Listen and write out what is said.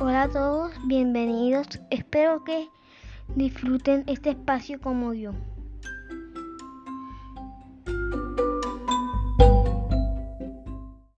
Hola a todos, bienvenidos. Espero que disfruten este espacio como yo.